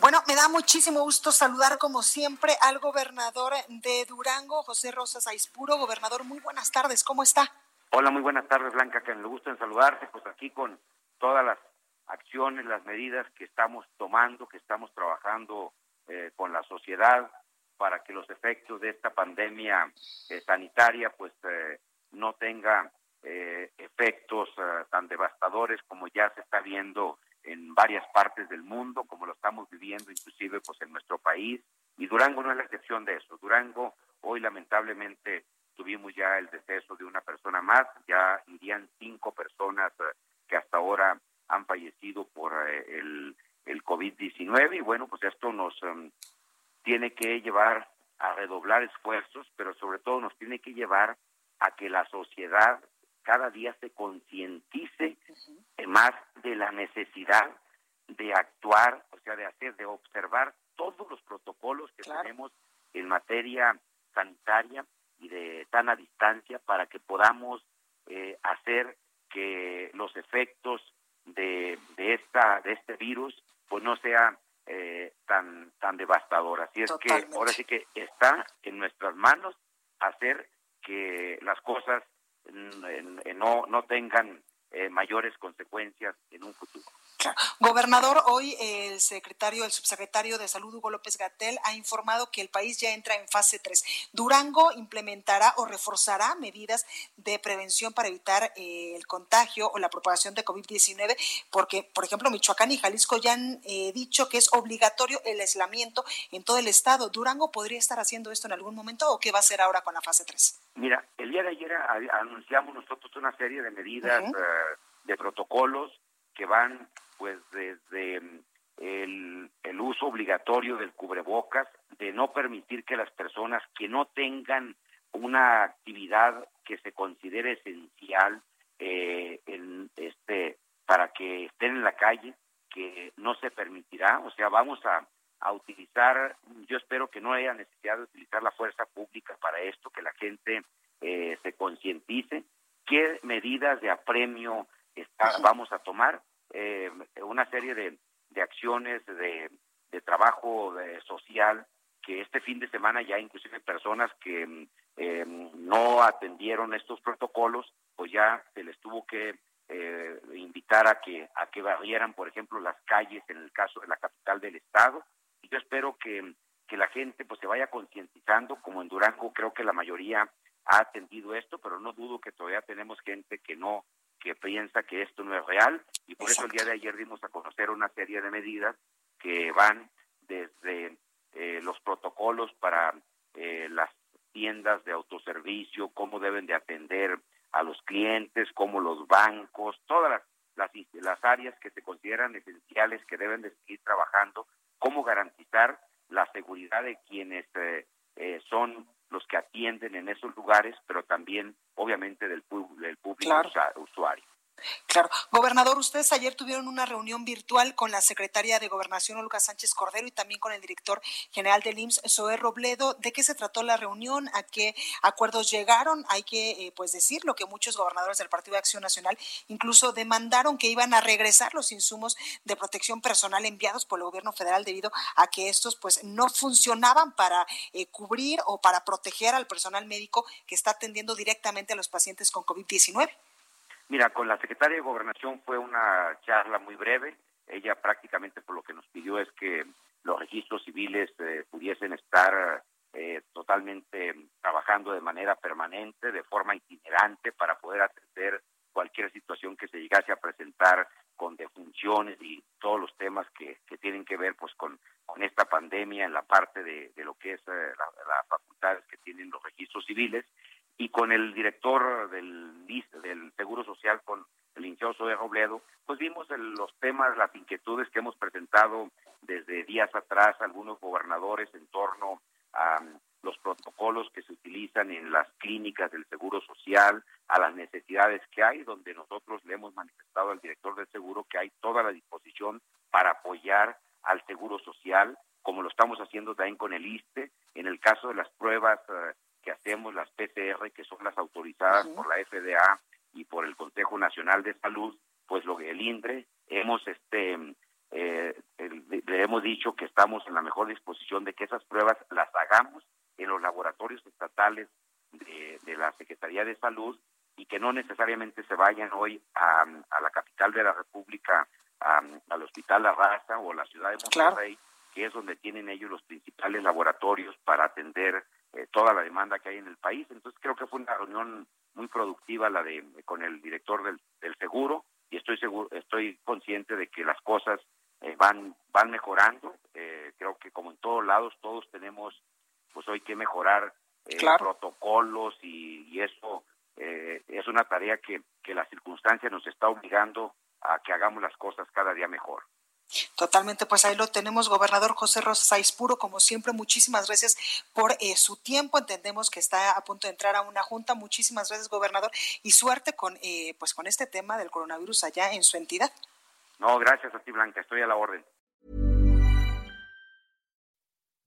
Bueno, me da muchísimo gusto saludar como siempre al gobernador de Durango, José Rosas Aispuro. Gobernador, muy buenas tardes, ¿cómo está? Hola, muy buenas tardes, Blanca, que me gusta en saludarte, pues aquí con todas las acciones, las medidas que estamos tomando, que estamos trabajando eh, con la sociedad para que los efectos de esta pandemia eh, sanitaria pues eh, no tenga efectos tan devastadores como ya se está viendo en varias partes del mundo, como lo estamos viviendo inclusive pues en nuestro país, y Durango no es la excepción de eso. Durango hoy lamentablemente tuvimos ya el deceso de una persona más, ya irían cinco personas eh, que hasta ahora han fallecido por eh, el, el COVID-19 y bueno, pues esto nos em, tiene que llevar a redoblar esfuerzos, pero sobre todo nos tiene que llevar a que la sociedad cada día se concientice más de la necesidad de actuar, o sea, de hacer, de observar todos los protocolos que tenemos en materia sanitaria y de sana distancia para que podamos eh, hacer que los efectos de, de esta de este virus pues no sean eh, tan tan devastador. Así es que ahora sí que está en nuestras manos hacer que las cosas no, no tengan eh, mayores consecuencias en un futuro. Gobernador, hoy el secretario, el subsecretario de Salud, Hugo López Gatel, ha informado que el país ya entra en fase 3. Durango implementará o reforzará medidas de prevención para evitar eh, el contagio o la propagación de COVID-19, porque, por ejemplo, Michoacán y Jalisco ya han eh, dicho que es obligatorio el aislamiento en todo el estado. ¿Durango podría estar haciendo esto en algún momento o qué va a hacer ahora con la fase 3? Mira, el día de ayer anunciamos nosotros una serie de medidas, eh, de protocolos que van pues desde el, el uso obligatorio del cubrebocas, de no permitir que las personas que no tengan una actividad que se considere esencial eh, en este para que estén en la calle que no se permitirá. O sea vamos a, a utilizar yo espero que no haya necesidad de utilizar la fuerza pública para esto que la gente eh, se concientice qué medidas de apremio está, vamos a tomar eh, una serie de, de acciones de, de trabajo social que este fin de semana ya inclusive personas que eh, no atendieron estos protocolos, pues ya se les tuvo que eh, invitar a que a que barrieran, por ejemplo, las calles en el caso de la capital del estado. Y yo espero que, que la gente pues se vaya concientizando, como en Durango creo que la mayoría ha atendido esto, pero no dudo que todavía tenemos gente que no que piensa que esto no es real y por eso el día de ayer dimos a conocer una serie de medidas que van desde eh, los protocolos para eh, las tiendas de autoservicio, cómo deben de atender a los clientes, cómo los bancos, todas las, las, las áreas que se consideran esenciales que deben de seguir trabajando, cómo garantizar la seguridad de quienes eh, eh son los que atienden en esos lugares, pero también obviamente del, del público usuario. Claro. Gobernador, ustedes ayer tuvieron una reunión virtual con la secretaria de Gobernación, Olga Sánchez Cordero, y también con el director general del IMSS, Zoé Robledo. ¿De qué se trató la reunión? ¿A qué acuerdos llegaron? Hay que eh, pues decirlo que muchos gobernadores del Partido de Acción Nacional incluso demandaron que iban a regresar los insumos de protección personal enviados por el gobierno federal debido a que estos pues no funcionaban para eh, cubrir o para proteger al personal médico que está atendiendo directamente a los pacientes con COVID-19. Mira, con la secretaria de Gobernación fue una charla muy breve. Ella prácticamente por lo que nos pidió es que los registros civiles eh, pudiesen estar eh, totalmente trabajando de manera permanente, de forma itinerante, para poder atender cualquier situación que se llegase a presentar con defunciones y todos los temas que, tienen que ver pues con, esta pandemia en la parte de, lo que es eh, las facultades que tienen los registros civiles y con el director del, Seguro Social, con el licenciado de Robledo, pues tuvimos los temas, las inquietudes que hemos presentado desde días atrás algunos gobernadores en torno a um, los protocolos que se utilizan en las clínicas del Seguro Social, a las necesidades que hay, donde nosotros le hemos manifestado al director del Seguro que hay toda la disposición para apoyar al Seguro Social, como lo estamos haciendo también con el ISTE, en el caso de las pruebas hacemos, las PCR, que son las autorizadas por la FDA y por el Consejo Nacional de Salud, pues lo que el INDRE, hemos este eh, le hemos dicho que estamos en la mejor disposición de que esas pruebas las hagamos en los laboratorios estatales de, la Secretaría de Salud y que no necesariamente se vayan hoy a, la capital de la República, al Hospital La Raza o a la ciudad de Monterrey, que es donde tienen ellos los principales laboratorios para atender eh, toda la demanda que hay en el país. Entonces creo que fue una reunión muy productiva la de con el director del, del seguro y estoy seguro, estoy consciente de que las cosas eh, van van mejorando. Eh, creo que como en todos lados todos tenemos pues hoy que mejorar eh, protocolos y, eso es una tarea que, que la circunstancia nos está obligando a que hagamos las cosas cada día mejor. Totalmente, pues ahí lo tenemos, gobernador José Rosas Puro, como siempre, muchísimas gracias por eh, su tiempo. Entendemos que está a punto de entrar a una junta. Muchísimas gracias, gobernador, y suerte con eh, pues con este tema del coronavirus allá en su entidad. No, gracias a ti, Blanca. Estoy a la orden.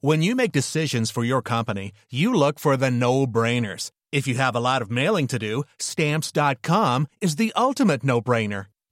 When you make decisions for your company, you look for the no-brainers. If you have a lot of mailing to do, stamps.com is the ultimate no-brainer.